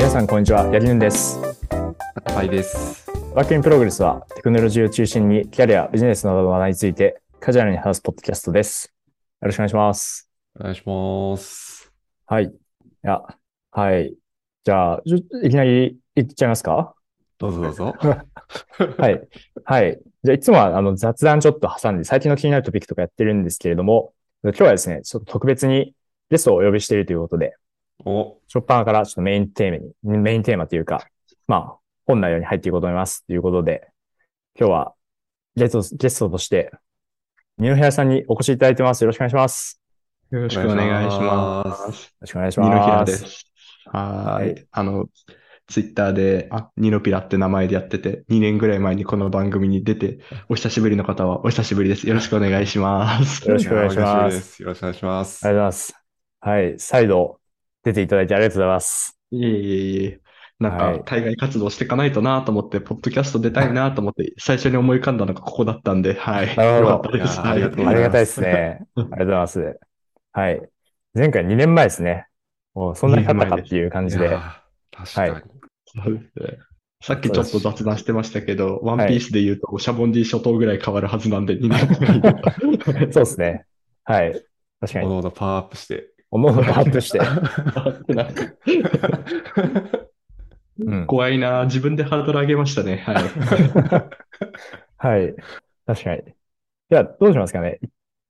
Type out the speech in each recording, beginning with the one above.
皆さん、こんにちは。やりぬんです。はいです。 Work in Progress は、テクノロジーを中心に、キャリア、ビジネスなどの話題について、カジュアルに話すポッドキャストです。よろしくお願いします。お願いします。はい。いや、はい。じゃあ、いきなりいっちゃいますか？どうぞどうぞ。はい。はい。じゃあ、いつもはあの雑談ちょっと挟んで、最近の気になるトピックとかやってるんですけれども、今日はですね、ちょっと特別にゲストをお呼びしているということで、お、ショッパーからちょっとメインテーマに、メインテーマというか、まあ、本内容に入っていこうと思います。ということで、今日はゲスト、ゲストとして、二の部屋さんにお越しいただいてます。よろしくお願いします。よろしくお願いします。よろしくお願いしニノヒラます。です。ははい。あの、ツイッターで、あ、ニノピラって名前でやってて、2年ぐらい前にこの番組に出て、お久しぶりの方はお久しぶりです。よろしくお願いします。よろしくお願いしますよろしくお願いします。ありがとうございます。はい。再度出ていただいてありがとうございます。いえいえいえ。なんはいか、海外活動していかないとなと思って、ポッドキャスト出たいなと思って、最初に思い浮かんだのがここだったんで、はい。なるほどありがとうございますありがたいですね。ありがとうございます。はい。前回2年前ですね。もうそんなに経ったかっていう感じで。いやー確かに。はいそうですねさっきちょっと雑談してましたけど、ワンピースで言うと、シャボンディ諸島ぐらい変わるはずなんで、2年前に。そうですね。はい。確かに。おのおのパワーアップして。おのおのアップして。怖いな自分でハードル上げましたね。はい。はい。確かに。じゃあ、どうしますかね。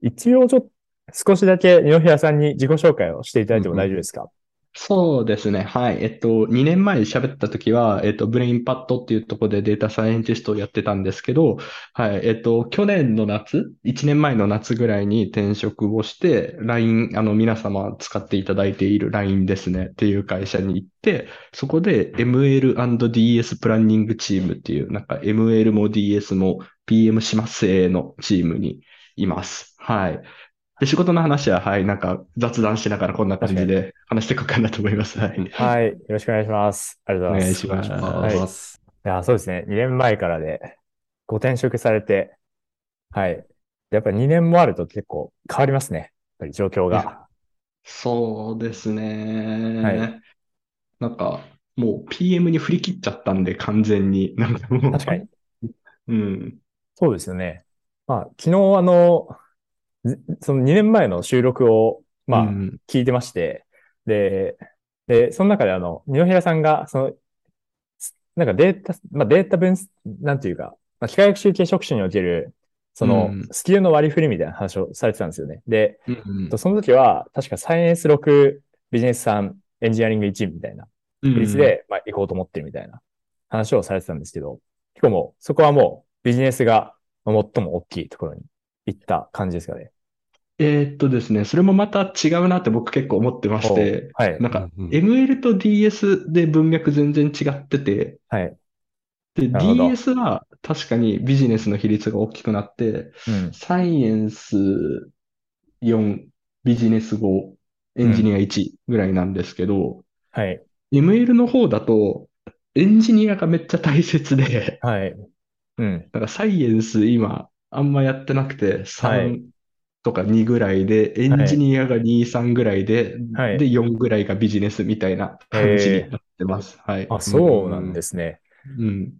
い一応ちょっと、少しだけ二宮さんに自己紹介をしていただいても大丈夫ですか、そうですね。はい。えっと、2年前に喋った時は、えっと、 BrainPad っていうところでデータサイエンティストをやってたんですけど、はい。えっと、去年の夏、1年前の夏ぐらいに転職をして、LINE、あの、皆様使っていただいている LINE ですねっていう会社に行って、そこで ML&DS planning team っていう、なんか ML も DS も PM します系のチームにいます。はい。で、仕事の話は、はい、なんか雑談しながらこんな感じで話していこうかなと思います。はい。はい。よろしくお願いします。ありがとうございます。お願いしますお願い。いや、そうですね。2年前からで、ご転職されて、はい。やっぱり2年もあると結構変わりますね。やっぱり状況が。そうですね。はいなんか、もう PM に振り切っちゃったんで、完全に。なんかもう。確かに。うん。そうですよね。まあ、昨日あの、ずその2年前の収録を、まあ、うん聞いてまして、で、で、その中であの、二宮さんが、その、すなんかデータ、まあデータ分、なんていうか、まあ、機械学習系職種における、そのうん、スキルの割り振りみたいな話をされてたんですよね。で、うんとその時は、確かサイエンス6、ビジネス3、エンジニアリング1みたいな、うん比率で、まあ、行こうと思ってるみたいな話をされてたんですけど、結構もう、そこはもう、ビジネスがまあ最も大きいところに行った感じですかね。えーっとですね、それもまた違うなって僕結構思ってまして、はい。なんかうんうん ML と DS で文脈全然違ってて、はい。で、DS は確かにビジネスの比率が大きくなって、うん。サイエンス4、ビジネス5、エンジニア1ぐらいなんですけど、はい。ML の方だと、エンジニアがめっちゃ大切で、はい。うん。だからサイエンス今あんまやってなくて、はい3とか2ぐらいで、エンジニアが2、3ぐらいで、はいで、4ぐらいがビジネスみたいな感じになってます。はい。あ、そうなんですね。うん。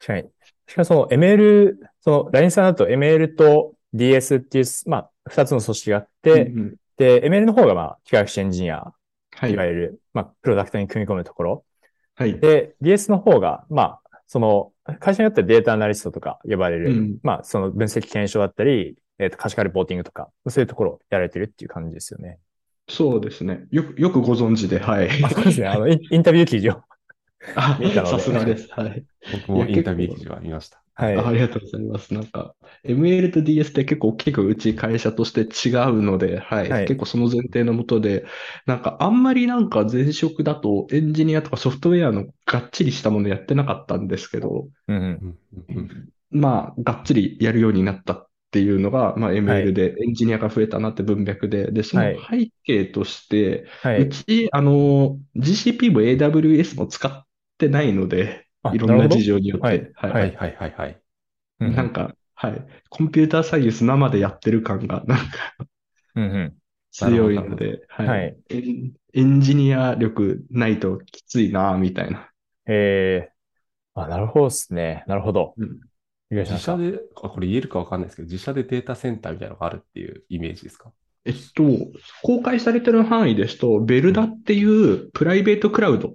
確かに。しかもその ML、その LINE さんだと ML と DS っていう、まあ、二つの組織があって、うんうんで、ML の方がまあ、機械学習エンジニア、はいいわ。ゆる、まあ、プロダクトに組み込むところ。はい。で、DS の方が、まあ、その、会社によってはデータアナリストとか呼ばれる、うんまあ、その分析検証だったり、えっ、と、可視化レポーティングとか、そういうところをやられてるっていう感じですよね。そうですね。よく、よくご存知で、はい。あ、そうですね。あの、インインタビュー記事を。あ見たのでさすがです。はい。僕もインタビュー記事は見ました。はい。あありがとうございます。なんか、ML と DS って結構大きくうち会社として違うので、はい。はい結構その前提のもとで、なんかあんまりなんか前職だとエンジニアとかソフトウェアのがっちりしたものやってなかったんですけど、うんうん。うんうんうんまあ、がっつりやるようになったっていうのが、まあ、は ML いでエンジニアが増えたなって文脈で、で、そのはい背景として、はい。うち、あの、GCP も AWS も使ってないので、あいろんな事情によっはいて、はい。ははいはいはいはい。うんなんか、はい。コンピューターサイエンス生でやってる感が、なんかうんうん。強いので、はい。はいエンエンジニア力ないときついな、みたいな。ええあ、なるほどですね。なるほど。うん。自社で、あこれ言えるかわかんないですけど、自社でデータセンターみたいなのがあるっていうイメージですか？えっと、公開されてる範囲ですと、ベルダっていうプライベートクラウド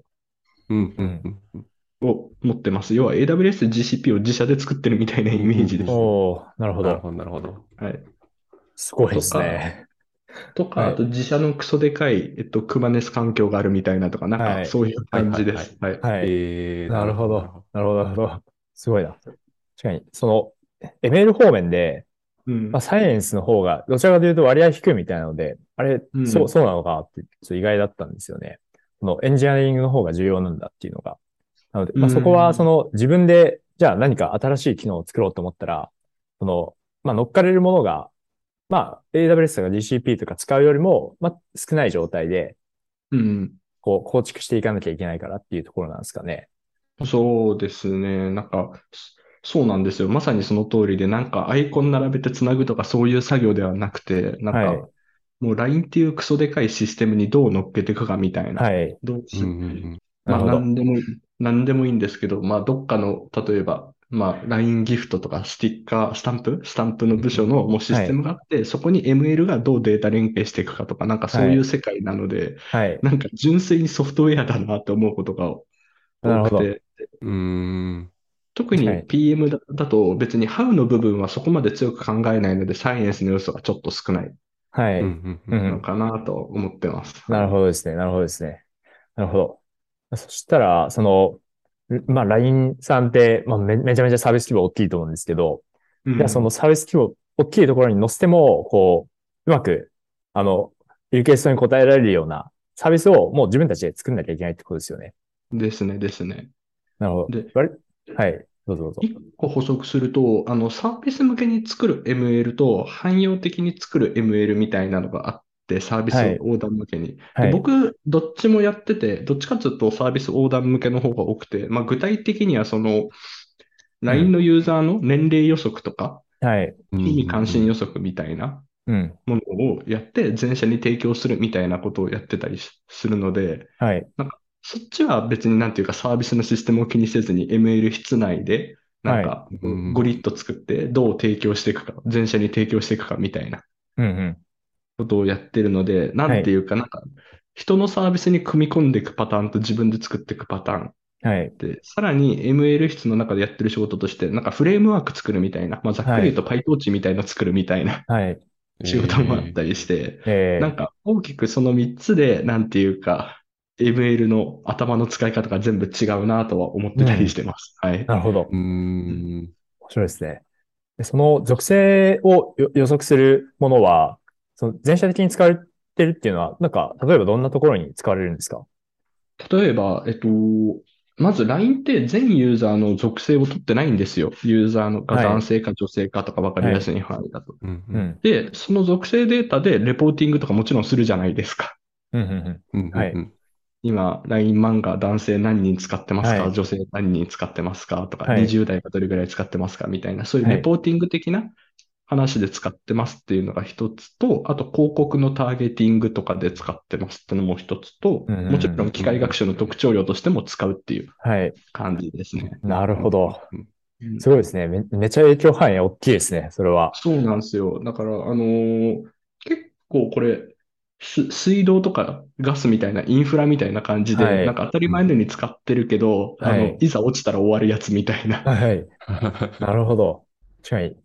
うん、うん、うんうん。を持ってます。要は AWS、GCP を自社で作ってるみたいなイメージです。おおなるほど。なるほど、なるほど。はい。すごいですね。とか、はいあと自社のクソでかい、えっと、Kubernetes 環境があるみたいなとか、なんはいかそういう感じです。はい。はい。えー、なるほなど。なるほど、なるほど。すごいな。確かに、その、ML 方面で、うんまあ、サイエンスの方が、どちらかというと割合低いみたいなので、あれ、うんそう、そうなのかって、ちょっと意外だったんですよね。このエンジニアリングの方が重要なんだっていうのが。なので、まあ、うんそこは、その、自分で、じゃあ何か新しい機能を作ろうと思ったら、その、まあ、乗っかれるものが、まあ、AWS とか GCP とか使うよりも、まあ、少ない状態で、うん。こう、構築していかなきゃいけないからっていうところなんですかね。そうですね。なんか、そそうなんですよ。まさにその通りで、なんかアイコン並べてつなぐとかそういう作業ではなくて、なんはいか、もう LINE っていうクソでかいシステムにどう乗っけていくかみたいな。はい。どうしうんうんうん。まあ、なるほど。なんでもいい、なんでもいいんですけど、まあ、どっかの、例えば、まあ、LINE ギフトとかスティッカー、スタンプ？スタンプの部署のもうシステムがあって、そこに ML がどうデータ連携していくかとか、なんかそういう世界なので、はい。なんか純粋にソフトウェアだなって思うことが多くて、うーん。特に PM だだと別に How の部分はそこまで強く考えないので、サイエンスの要素がちょっと少ないはい。うんうんううんのかなと思ってます。なるほどですね。なるほどですね。なるほど。そしたら、その、まあ、LINE さんって、まあ、め、めちゃめちゃサービス規模大きいと思うんですけど、うんじゃあそのサービス規模大きいところに載せても、こう、うまく、あの、リクエストに答えられるようなサービスをもう自分たちで作んなきゃいけないってことですよね。ですね、ですね。なるほど。はい。どうぞどうぞ。一個補足すると、あの、サービス向けに作る ML と汎用的に作る ML みたいなのがあって、サービスはい横断向けに。ではい。僕、どっちもやってて、どっちかというとサービス横断向けの方が多くて、まあ、具体的にはその、LINE のユーザーの年齢予測とか、はい。意味関心予測みたいなうん。ものをやって、全社に提供するみたいなことをやってたりしするので、はい。そっちは別になんていうかサービスのシステムを気にせずに ML 室内で、なんかうんゴリッと作ってどう提供していくか、全社に提供していくかみたいなうんうん。ことをやってるので、なんていうかなんか人のサービスに組み込んでいくパターンと自分で作っていくパターンはい。で、さらに ML 室の中でやってる仕事として、なんかフレームワーク作るみたいな、まあざっくり言うと PyTorch みたいなの作るみたいなはい。仕事もあったりして、えー、なんか大きくその3つで、なんていうか、ML の頭の使い方が全部違うなとは思ってたりしてます。はい。なるほど。うーん。面白いですね。でその属性をよ予測するものは、その全社的に使われてるっていうのは、なんか、例えばどんなところに使われるんですか？例えば、えっと、まず LINE って全ユーザーの属性を取ってないんですよ。ユーザーのがはい。男性か女性かとか分かりやすい。範囲だと。で、その属性データでレポーティングとかもちろんするじゃないですか。うん、うん、うん。はいうん今、LINE 漫画男性何人使ってますか、はい。女性何人使ってますか？とか、はい。20代がどれぐらい使ってますか？みたいな、そういうはい。レポーティング的な話で使ってますっていうのが一つと、あと広告のターゲティングとかで使ってますっていうのも一つと、うんうんうんもちろん機械学習の特徴量としても使うっていうはい。感じですね。なるほど。うんすごいですね。め、めちゃ影響範囲大きいですね。それは。そうなんですよ。だから、あのー結構これ、す水道とかガスみたいなインフラみたいな感じで、はいなんか当たり前のように使ってるけど、あはいの、いざ落ちたら終わるやつみたいな。はい。なるほど。確かに。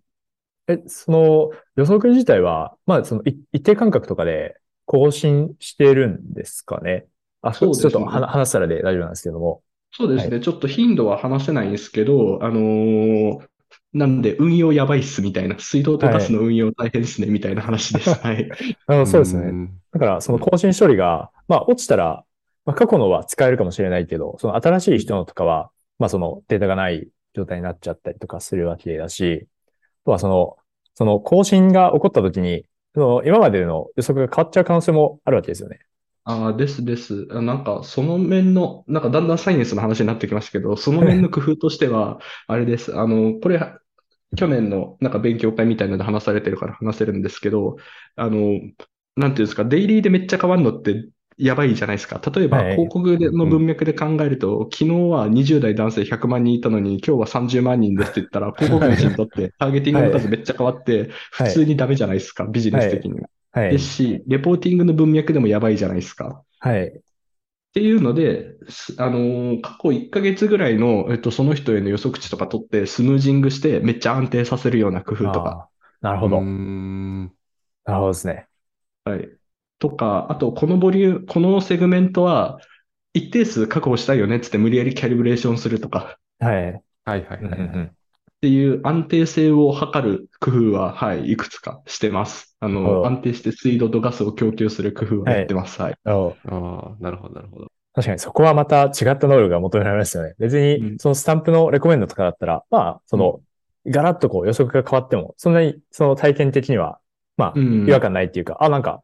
え、その予測自体は、まあ、そのい一定間隔とかで更新してるんですかね？あ、そうですねちょっとは話したらで大丈夫なんですけども。そうですね。ちょっと頻度は話せないんですけど、あのーなんで運用やばいっすみたいな、水道とガスの運用大変っすねみたいな話です。はい。あの、そうですね。んだから、その更新処理が、まあ、落ちたら、まあ、過去のは使えるかもしれないけど、その新しい人のとかは、まあ、そのデータがない状態になっちゃったりとかするわけだし、あとはその、その更新が起こった時に、その今までの予測が変わっちゃう可能性もあるわけですよね。ああ、ですです。あなんか、その面の、なんかだんだんサイエンスの話になってきましたけど、その面の工夫としては、あれです。あの、これ、去年のなんか勉強会みたいなので話されてるから話せるんですけど、あの、なんていうんですか、デイリーでめっちゃ変わるのって、やばいじゃないですか？例えば、はい広告での文脈で考えると、昨日は20代男性100万人いたのに、今日は30万人ですって言ったら、広告主にとってターゲティングの数めっちゃ変わって、はい普通にダメじゃないですか、ビジネス的には。はいで。すし、レポーティングの文脈でもやばいじゃないですか？はい。っていうので、すあのー過去1ヶ月ぐらいの、えっと、その人への予測値とか取って、スムージングして、めっちゃ安定させるような工夫とか。なるほど。うーん。なるほどですね。はい。とか、あと、このボリューム、このセグメントは、一定数確保したいよねっつって無理やりキャリブレーションするとか、はい。はいはいはいうんうんはい。っていう安定性を図る工夫は、はい、いくつかしてます。あの、安定して水道とガスを供給する工夫はやってます。はい。なるほどああ、なるほどなるほど。確かにそこはまた違った能力が求められますよね。別うんに、そのスタンプのレコメンドとかだったら、まあ、その、ガラッとこう予測が変わっても、そんなにその体験的には、まあ、うん違和感ないっていうか、あ、なんか、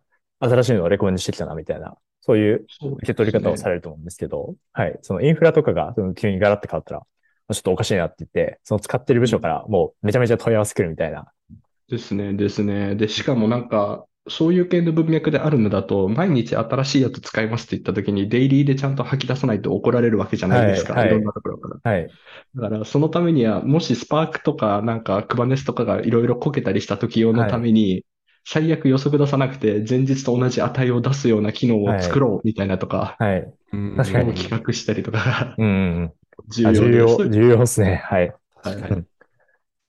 新しいのをレコメンドしてきたな、みたいな、そういう受け取り方をされると思うんですけど、はい。そのインフラとかが急にガラッと変わったら、まあちょっとおかしいなって言って、その使ってる部署からもうめちゃめちゃ問い合わせ来るみたいな。ですね、ですね。で、しかもなんか、そういう系の文脈であるのだと、毎日新しいやつ使いますって言ったときに、デイリーでちゃんと吐き出さないと怒られるわけじゃないですか。はいはいいろんなところから。はい。だから、そのためには、もしスパークとか、なんか、クバネスとかがいろいろこけたりした時用のために、最悪予測出さなくて、前日と同じ値を出すような機能を作ろうみたいなとか、はい。うん確かに企画したりとかがうん。重要あ重要、です。重要ですね。はい。確かに。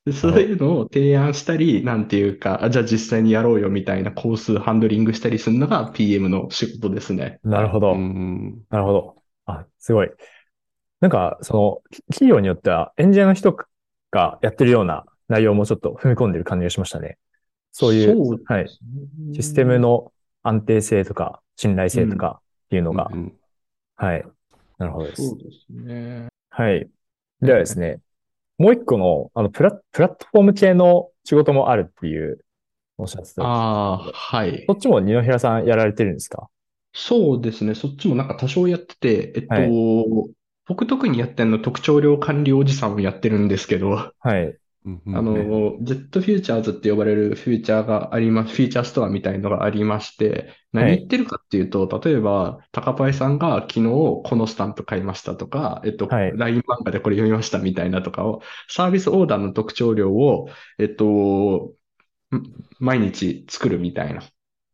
でそういうのを提案したり、なんていうか、あじゃあ実際にやろうよみたいな工数ハンドリングしたりするのが PM の仕事ですね。なるほど。うん。なるほど。あ、すごい。なんか、その、き企業によっては、エンジニアの人がやってるような内容もちょっと踏み込んでる感じがしましたね。そういう、そうはい。システムの安定性とか、信頼性とかっていうのが、うんはい。なるほどです。そうですね。はい。ではですね、もう一個の、あの、プラ、プラットフォーム系の仕事もあるっていう、おっしゃってた。ああ、はいそ。っちも二平さんやられてるんですか？そうですね。そっちもなんか多少やってて、えっと、はい僕特にやってるの特徴量管理おじさんをやってるんですけど、はい。うんうん。あの、Z フューチャーズって呼ばれるフューチャーがあります、フューチャーストアみたいのがありまして、何言ってるかっていうと、例えば、高パイさんが昨日このスタンプ買いましたとか、えっと、はい。LINE 漫画でこれ読みましたみたいなとかを、サービスオーダーの特徴量を、えっと、ん毎日作るみたいな。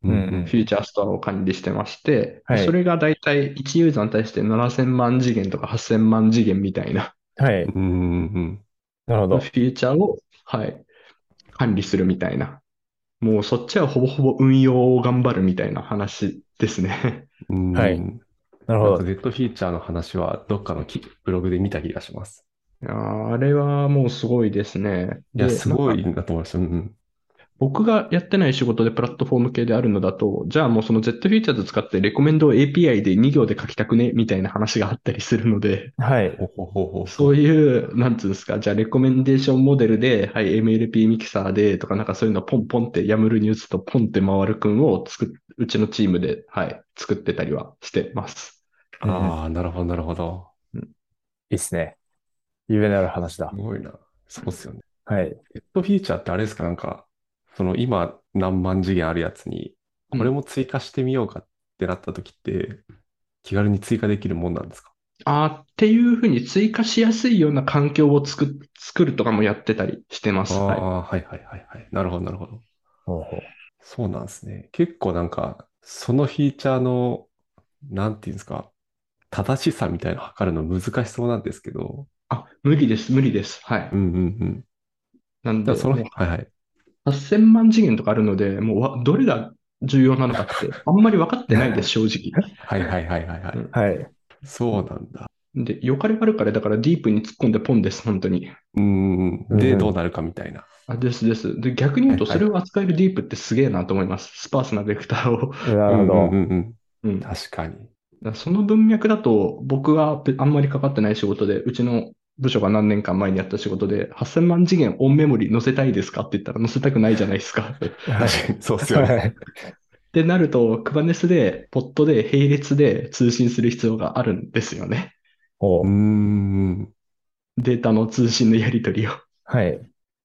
うんうん。フューチャーストアを管理してまして、はい。それがだいたい1ユーザーに対して7000万次元とか8000万次元みたいな。はい。うんうんなるほどフ。ューチャーを、はい、管理するみたいな。もうそっちはほぼほぼ運用を頑張るみたいな話ですね。うんはいうんなるほど。Z フィーチャーの話はどっかのきブログで見た気がします。いやーあれはもうすごいですね。いや、で、すごいなんかなと思いました。うんうん僕がやってない仕事でプラットフォーム系であるのだと、じゃあもうその Z フィーチャーズ使ってレコメンドを API で2行で書きたくねみたいな話があったりするので、はい。ほほほほそういう、なんつうんですか、じゃあ、レコメンデーションモデルで、はい、MLP ミキサーで、とか、なんかそういうのをポンポンって、ヤムルに打つとポンって回るくんを作っ、うちのチームで、はい、作ってたりはしてます。ああ、なるほど、なるほど。いいっすね。夢のある話だす。ごいな。そうっすよね。はい。Z フィーチャーってあれですか？なんか、その今何万次元あるやつに、これも追加してみようかってなった時って、気軽に追加できるもんなんですか？あーっていうふうに追加しやすいような環境を作っ、作るとかもやってたりしてます。ああはい。はいはいはいはい。なるほど、なるほど。ほうほうそうなんですね。結構なんか、そのフィーチャーの、なんていうんですか、正しさみたいなの測るの難しそうなんですけど、あ、無理です、無理です。はい。うんうんうん。なんで、その、はいはい。8000万次元とかあるので、もうわ、どれが重要なのかって、あんまり分かってないです、正直。はいはいはいはいはい。うんはい。そうなんだ。で、よかれ悪かれだからディープに突っ込んでポンです、本当に。うん。うんで、どうなるかみたいな。あ、ですです。で、逆に言うと、はいはいそれを扱えるディープってすげえなと思います。スパースなベクターを。なるほど。うんうんうん確かに。らその文脈だと、僕があんまりかかってない仕事で、うちの部署が何年間前にやった仕事で、8000万次元オンメモリ載せたいですか？って言ったら載せたくないじゃないですか。そうっすよね。はい。てなると、Kubernetes で、ポットで、並列で通信する必要があるんですよね。ほうん。データの通信のやり取りを。はい。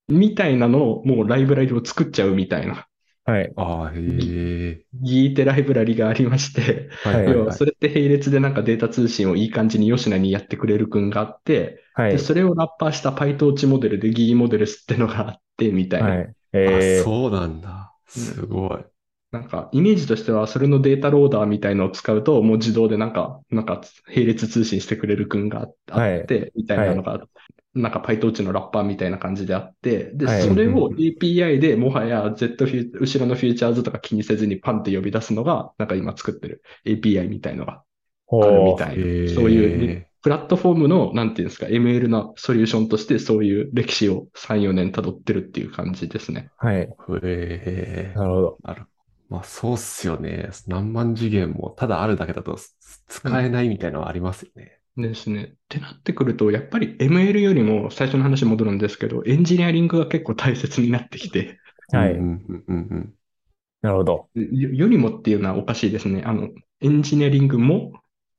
みたいなのを、もうライブラリを作っちゃうみたいな。はい。ああ、へえ。ギーテライブラリがありまして、はい要はそれって並列でなんかデータ通信をいい感じに吉名にやってくれる君があって、はいで、。それをラッパーした PyTorch モデルで GE モデルスってのがあって、みたいな。はい。えあ、ー、そうなんだ。すごい。なんか、イメージとしては、それのデータローダーみたいのを使うと、もう自動でなんか、なんか、並列通信してくれる君があはいあって、みたいなのが、なんか PyTorch のラッパーみたいな感じであって、で、はいそれを API でもはや Z フュー後ろのフューチャーズとか気にせずにパンって呼び出すのが、なんか今作ってる API みたいのがほあるみう。たいへえ。そういうプラットフォームの、なんていうんですか、ML のソリューションとしてそういう歴史を3、4年辿ってるっていう感じですね。はい。へえ。なるほど。なるまあそうっすよね。何万次元もただあるだけだと使えないみたいなのはありますよね。ですね。ってなってくると、やっぱり ML よりも最初の話に戻るんですけど、エンジニアリングが結構大切になってきて、はい。うんうんうんうんなるほど。よよりもっていうのはおかしいですね。あの、エンジニアリングも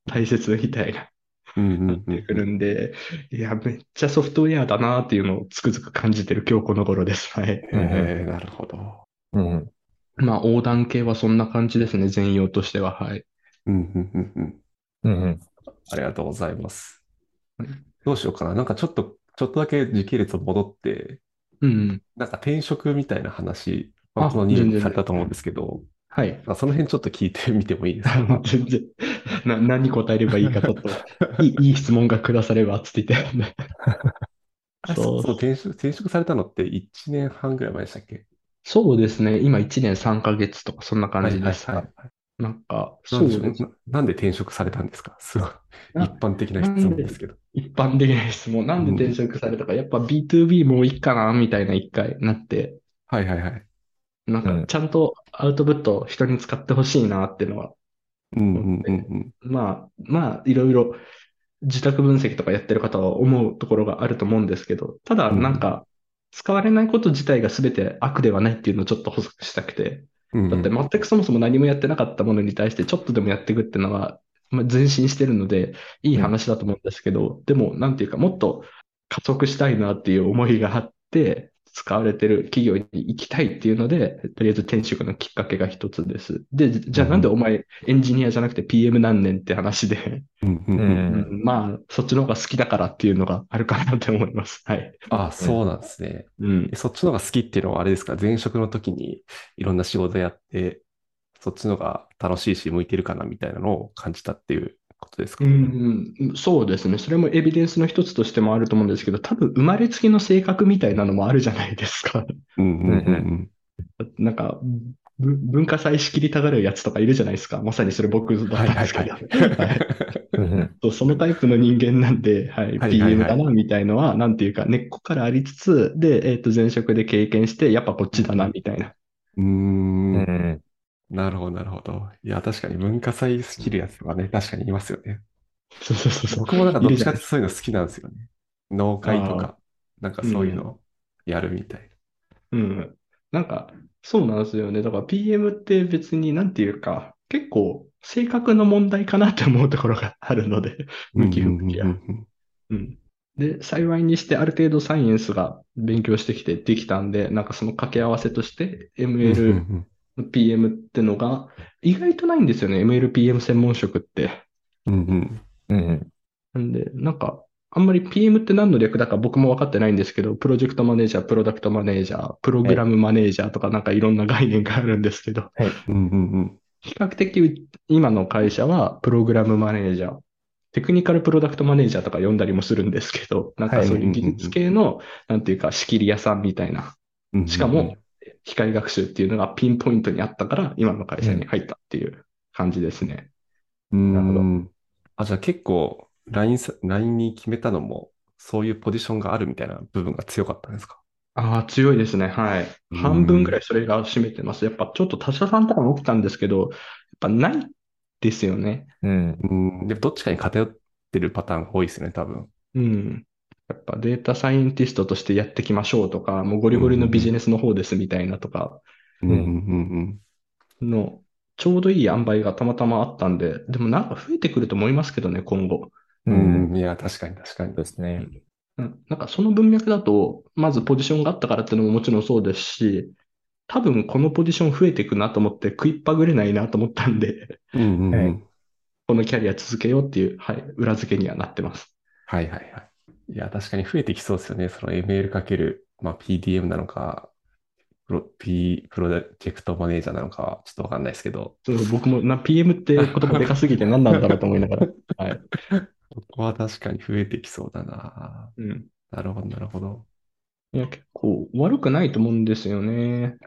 大切みたいな、うんうんうんってくるんで、いや、めっちゃソフトウェアだなっていうのをつくづく感じてる今日この頃です。はい。へえ、なるほど。うん。まあ、横断系はそんな感じですね。全容としては。はい。うんうんうんうん。うんうん。ありがとうございますはい。どうしようかな。なんかちょっと、ちょっとだけ時系列を戻って、うん。なんか転職みたいな話、まああこの2年されたと思うんですけど、はい。その辺ちょっと聞いてみてもいいですか？全然、な、何答えればいいかちょっと、いい、いい質問が下されば、つって言って。あそうそう、転職、転職されたのって1年半ぐらい前でしたっけ？そうですね。今1年3ヶ月とか、そんな感じです。はいはいはいなんか、なそうです。んでしょうななんで転職されたんですか？すごい。な一般的な質問ですけど。一般的な質問。なんで転職されたか、やっぱ B2B もういいかな、みたいな一回なって、はいはいはい。なんかうんちゃんとアウトプットを人に使ってほしいなっていうのは、うんうんうんうん。まあ、まあ、いろいろ自宅分析とかやってる方は思うところがあると思うんですけど、ただなんか、使われないこと自体が全て悪ではないっていうのをちょっと補足したくて、うんだって全くそもそも何もやってなかったものに対してちょっとでもやっていくっていうのは、まあ、前進してるので、いい話だと思うんですけど、でも、なんていうか、もっと加速したいなっていう思いがあって、使われてる企業に行きたいっていうので、とりあえず転職のきっかけが一つです。で、じゃあなんでお前エンジニアじゃなくて PM 何年って話で、まあ、そっちの方が好きだからっていうのがあるかなって思います。はい。あ、そうなんですね。うんえ。そっちの方が好きっていうのはあれですか？前職の時にいろんな仕事やって、そっちの方が楽しいし向いてるかなみたいなのを感じたっていうことですか？うんうん、そうですね。それもエビデンスの一つとしてもあると思うんですけど、多分生まれつきの性格みたいなのもあるじゃないですか。うんうんうん なんか、ぶ文化祭仕切りたがるやつとかいるじゃないですか。まさにそれ僕だったんですけど。はいはい うんうん。そのタイプの人間なんで、はい、はいはい PM だなみたいのは、なんていうか、根っこからありつつ、で、えっと、前職で経験して、やっぱこっちだな、みたいな。うーんうんうん。なるほど、なるほど。いや、確かに文化祭スキルやつはね、確かにいますよね。そうそうそうそう。僕もなんかどっちかってそういうの好きなんですよね。農会とか、なんかそういうのをやるみたいうん。なんか、そうなんですよね。だから PM って別になんていうか、結構性格の問題かなって思うところがあるので、な。向き不向きはうん。で、幸いにしてある程度サイエンスが勉強してきてできたんで、なんかその掛け合わせとして ML、うん PM ってのが意外とないんですよね。ML、PM 専門職って。うんうん。うんうん。なんで、なんか、あんまり PM って何の略だか僕も分かってないんですけど、プロジェクトマネージャー、プロダクトマネージャー、プログラムマネージャーとかなんかいろんな概念があるんですけど、うんうんうん。比較的今の会社はプログラムマネージャー、テクニカルプロダクトマネージャーとか呼んだりもするんですけど、なんかそういう技術系の、なんていうか仕切り屋さんみたいな、うん。しかも、機械学習っていうのがピンポイントにあったから、今の会社に入ったっていう感じですね。うんなるほどうんあ、じゃあ結構、LINE さ、LINE に決めたのも、そういうポジションがあるみたいな部分が強かったんですか？ああ、強いですね。はい。うん半分ぐらいそれが占めてます。やっぱちょっと他社さんとかも起きたんですけど、やっぱないですよね。うん。うん。でもどっちかに偏ってるパターンが多いですよね、多分。うん。やっぱデータサイエンティストとしてやっていきましょうとか、もうゴリゴリのビジネスの方ですみたいなとかうんうんうんの、ちょうどいい塩梅がたまたまあったんで、でもなんか増えてくると思いますけどね、今後。う。うんん。いや、確かに確かにそう。ですね。うんなんかその文脈だと、まずポジションがあったからっていうのももちろんそうですし、多分このポジション増えていくなと思って食いっぱぐれないなと思ったんで、うん。このキャリア続けようっていう、はい、裏付けにはなってます。はいはいはい。いや、確かに増えてきそうですよね。その ML かける、まあ、PDM なのか、プロ、P、プロジェクトマネージャーなのか、ちょっとわかんないですけど、そう僕もな PM って言葉でかすぎて何なんだろうと思いながら。はい。ここは確かに増えてきそうだな。うん。なるほど、なるほど。いや、結構悪くないと思うんですよね。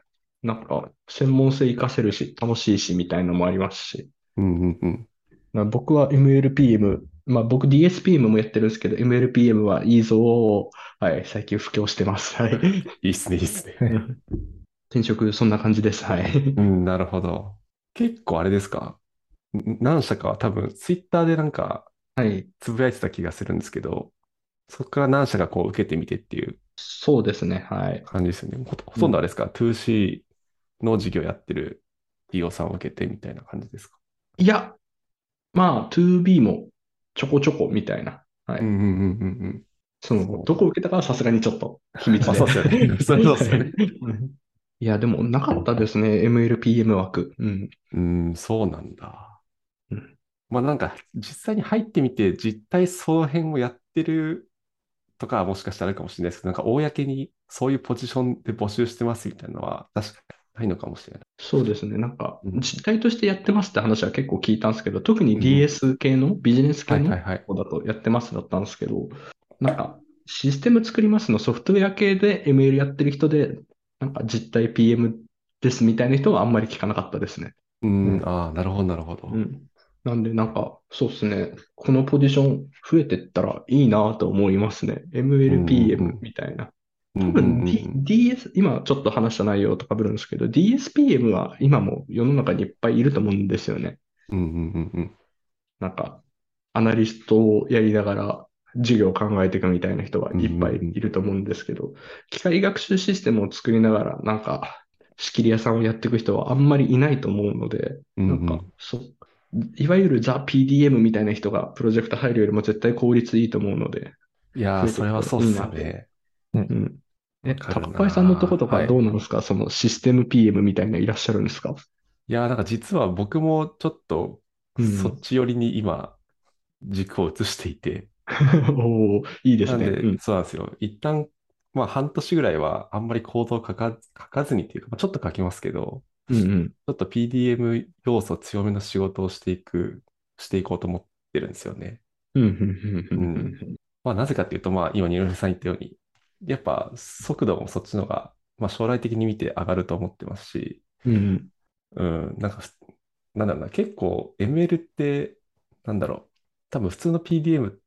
なんか、専門性活かせるし、楽しいし、みたいなのもありますし。うんうんうん。まあ僕は MLPM、まあ僕 DSPM もやってるんですけど、MLPM はいいぞを、はい、最近布教してます。はい。いいっすね、いいっすね。転職、そんな感じです。はい。うん、なるほど。結構あれですか？ん何社かは多分、ツイッターでなんか、はい。つぶやいてた気がするんですけど、そこから何社かこう受けてみてっていうそうですね。はい。感じですよね。ほと、んどあれですか、2C の事業やってる DO さんを受けてみたいな感じですか？いや、まあ 2B もちょこちょこみたいな。はい。うんうんうんうんうん。その、どこを受けたかはさすがにちょっと秘密まあで。そうですよね そうですよねうんいや、でもなかったですね。MLPM 枠。うん。うん、そうなんだ。うんまあなんか、実際に入ってみて、実態その辺をやってるとかはもしかしたらあるかもしれないですけど、なんか公にそういうポジションで募集してますみたいなのは確かにないのかもしれない。そうですね。なんか、うん実態としてやってますって話は結構聞いたんですけど、特にうん DS 系の、ビジネス系の。方だとやってますだったんですけど、なんか、システム作りますのソフトウェア系で ML やってる人で、なんか実態 PM ですみたいな人はあんまり聞かなかったですね。うん、うんああ、なるほど、なるほど。うん。なんで、なんか、そうですね。このポジション増えてったらいいなと思いますね。MLPM んみたいな。うんうん多分、うん D、DS、今ちょっと話した内容とかぶるんですけど、DSPM は今も世の中にいっぱいいると思うんですよね。うんうんうんうん。なんか、アナリストをやりながら授業を考えていくみたいな人はいっぱいいると思うんですけど、機械学習システムを作りながら、なんか、仕切り屋さんをやっていく人はあんまりいないと思うので、うんなんか、そ、いわゆるザ・ PDM みたいな人がプロジェクト入るよりも絶対効率いいと思うので、いやー、それはそうっすよね。うん。タッパイさんのとことかはいどうなんですか？そのシステム PM みたいないらっしゃるんですか？いやー、なんか実は僕もちょっとうんそっち寄りに今、軸を移していて、おー、いいですね。うんそうなんですよ。一旦、まあ半年ぐらいはあんまりコードを書か書かずにっていうか、まあ、ちょっと書きますけど、うんうん。ちょっと PDM 要素強めの仕事をしていく、していこうと思ってるんですよね。うんうんうんうんうんまあなぜかっていうと、まあ今、ニロフさん言ったように、やっぱ速度もそっちの方が、まあ将来的に見て上がると思ってますし、うんうん、なんかふ、なんだろうな、結構 ML って、なんだろう、多分普通の PDM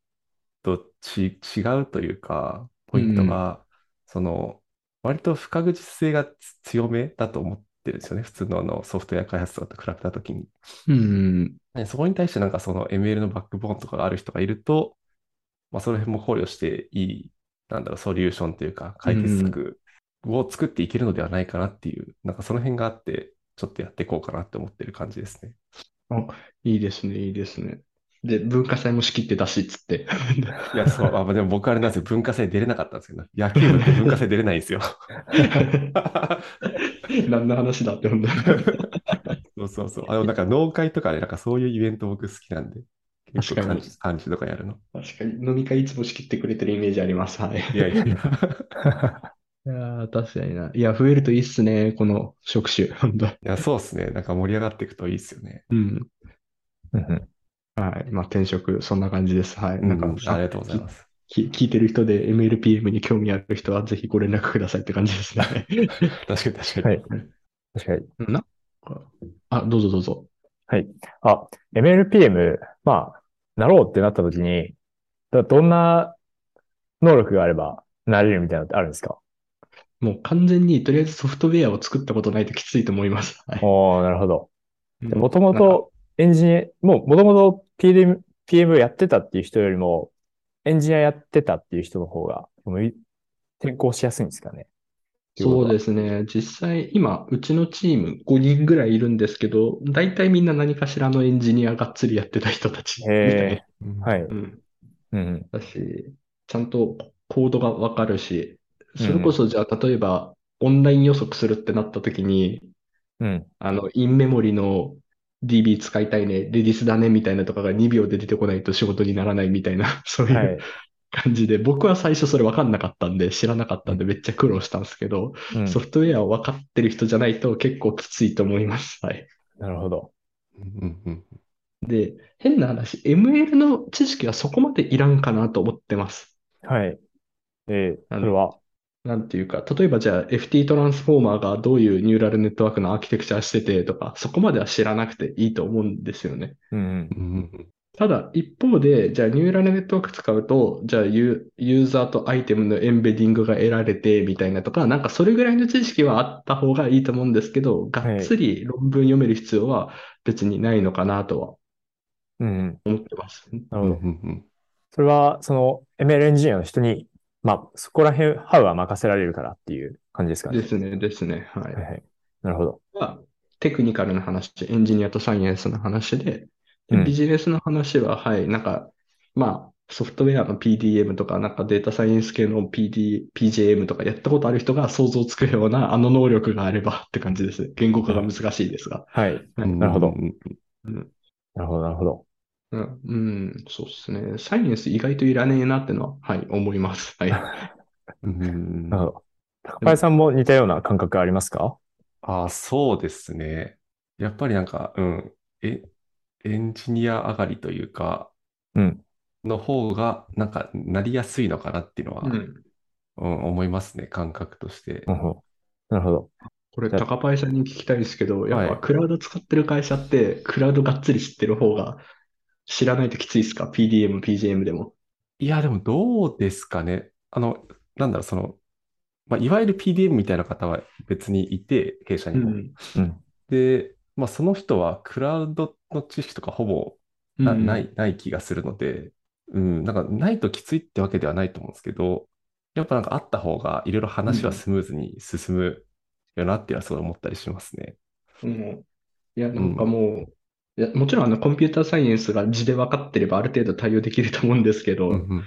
とち違うというか、ポイントが、その、割と不確実性がつ強めだと思ってるんですよね。普通のあのソフトウェア開発とかと比べたときに。うんうんねそこに対してなんかその ML のバックボーンとかがある人がいると、まあその辺も考慮していい、なんだろう、ソリューションというか解決策を作っていけるのではないかなっていう、なんかその辺があって、ちょっとやっていこうかなって思ってる感じですね。いいですね、いいですね。で、文化祭も仕切ってたし、つって。いや、そう、あ、まあでも僕あれなんですよ。文化祭出れなかったんですけど、野球部って文化祭出れないんですよ。何の話だって、ほんとにそうそうそう。あの、なんか農会とかね、なんかそういうイベント僕好きなんで、確かにとかやるの。確かに、飲み会いつも仕切ってくれてるイメージあります。はい。いやいやいや。いやー、確かにな。いや、増えるといいっすね、この職種。いや、そうですね。なんか盛り上がっていくといいですよね。うん。うんうんはい。まあ、転職、そんな感じです。はい。うんなんか、ありがとうございます。き聞いてる人で MLPM に興味ある人は、ぜひご連絡くださいって感じですね。確かに確かに。はい。確かに。な、あ、どうぞどうぞ。あ、MLPM、まあ、なろうってなった時に、だどんな能力があればなれるみたいなのってあるんですか？もう完全にとりあえずソフトウェアを作ったことないときついと思います。はい。おー、なるほど。うんもともとエンジニア、もうもともと PDM、PM やってたっていう人よりも、エンジニアやってたっていう人の方が、転校しやすいんですかね？そうですね。実際、今、うちのチーム5人ぐらいいるんですけど、大体みんな何かしらのエンジニアがっつりやってた人たちみたいへうんはい。うん。うん。だし、ちゃんとコードがわかるし、それこそじゃあ、例えば、オンライン予測するってなった時に、うん。あの、インメモリの DB 使いたいね、レディスだねみたいなとかが2秒で出てこないと仕事にならないみたいな、そういはうい。感じで、僕は最初それ分かんなかったんで、知らなかったんでめっちゃ苦労したんですけど、うんソフトウェアを分かってる人じゃないと結構きついと思います。はい。なるほど。うんうんで、変な話、ML の知識はそこまでいらんかなと思ってます。はい。えー、それは、なんていうか、例えばじゃあ FT トランスフォーマーがどういうニューラルネットワークのアーキテクチャしててとか、そこまでは知らなくていいと思うんですよね。うんうん。ただ、一方で、じゃあニューラルネットワーク使うと、じゃあユユーザーとアイテムのエンベディングが得られてみたいなとか、なんかそれぐらいの知識はあった方がいいと思うんですけど、がっつり論文読める必要は別にないのかなとは。思ってます。なるほど。うんうんそれは、その ML エンジニアの人に、まあ、そこら辺、ハウは任せられるからっていう感じですかね。ですね、ですね。ははいはい。なるほど。テクニカルな話、エンジニアとサイエンスの話で、でうんビジネスの話は、はい、なんか、まあ、ソフトウェアの PDM とか、なんかデータサイエンス系の PD、PJM とかやったことある人が想像つくようなあの能力があればって感じです。言語化が難しいですが。はい。うんなるほどうんうん、なるほど、なるほど。うん、うんそうですね。サイエンス意外といらねえなってのは、はい、思います。はい。うんうんなるほど。高林さんも似たような感覚ありますか？ああ、そうですね。やっぱりなんか、うん、え、エンジニア上がりというか、うん。の方が、なんか、なりやすいのかなっていうのは、うん、うん、思いますね、感覚として。うんうんなるほど。これ、高林さんに聞きたいですけど、やっはいぱクラウド使ってる会社って、クラウドがっつり知ってる方が知らないときついですか ?PDM、PGM でも。いや、でもどうですかね。あの、なんだろう、その、まあ、いわゆる PDM みたいな方は別にいて、弊社にも。うん。うん。で、まあ、その人はクラウドの知識とかほぼな、うんない、ない気がするので、うん、なんかないときついってわけではないと思うんですけど、やっぱなんかあった方がいろいろ話はスムーズに進むよなっていうのはすごい思ったりしますね。うんいや、なんかもう、いや、もちろんあのコンピューターサイエンスが字で分かってればある程度対応できると思うんですけど、うんうん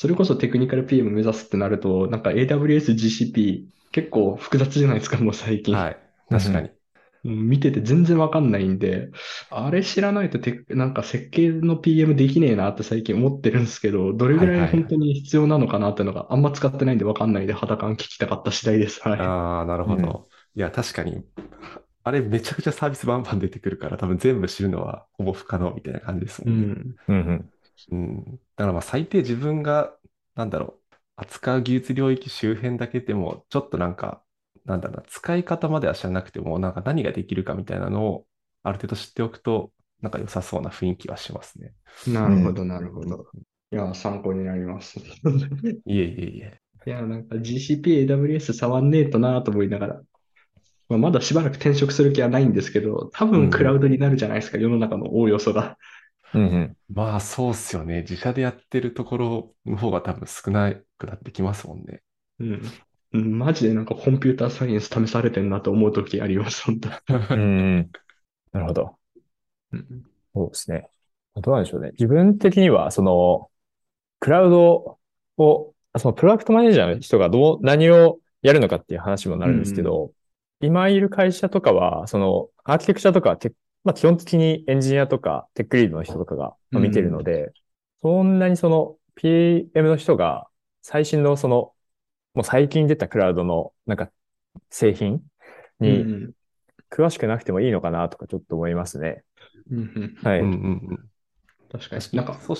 それこそテクニカル PM 目指すってなると、なんか AWS、GCP 結構複雑じゃないですか、もう最近。はい。確かに。うん見てて全然わかんないんで、あれ知らないとテなんか設計の PM できねえなって最近思ってるんですけど、どれぐらい本当に必要なのかなっていうのがあんま使ってないんでわかんないんで肌感聞きたかった次第です。はい。ああ、なるほど。いや、確かに、あれめちゃくちゃサービスバンバン出てくるから、多分全部知るのはほぼ不可能みたいな感じですうもんね。ん。うんうん。うん。だからまあ最低自分が、なんだろう、扱う技術領域周辺だけでも、ちょっとなんか、なんだろうな、使い方までは知らなくても、なんか何ができるかみたいなのを、ある程度知っておくと、なんか良さそうな雰囲気はしますね。なるほど、なるほど。いや、参考になります。いえいえいえ。いや、なんか GCP、AWS 触んねえとなと思いながら、まあ、まだしばらく転職する気はないんですけど、多分クラウドになるじゃないですか、世の中の大要素が。うんうん。まあそうっすよね。自社でやってるところの方が多分少なくなってきますもんね。うん。うんマジでなんかコンピューターサイエンス試されてんなと思うときあります、本当。うんうん。なるほど。うんそうですね。どうなんでしょうね。自分的には、その、クラウドを、そのプロダクトマネージャーの人がどう、何をやるのかっていう話もなるんですけど、今いる会社とかは、その、アーキテクチャとかテ、まあ基本的にエンジニアとかテックリードの人とかがまあ見てるので、そんなにその PM の人が最新のその、もう最近出たクラウドのなんか製品にうん詳しくなくてもいいのかなとかちょっと思いますね。はい。うんうんうん。確かに。なんか、そ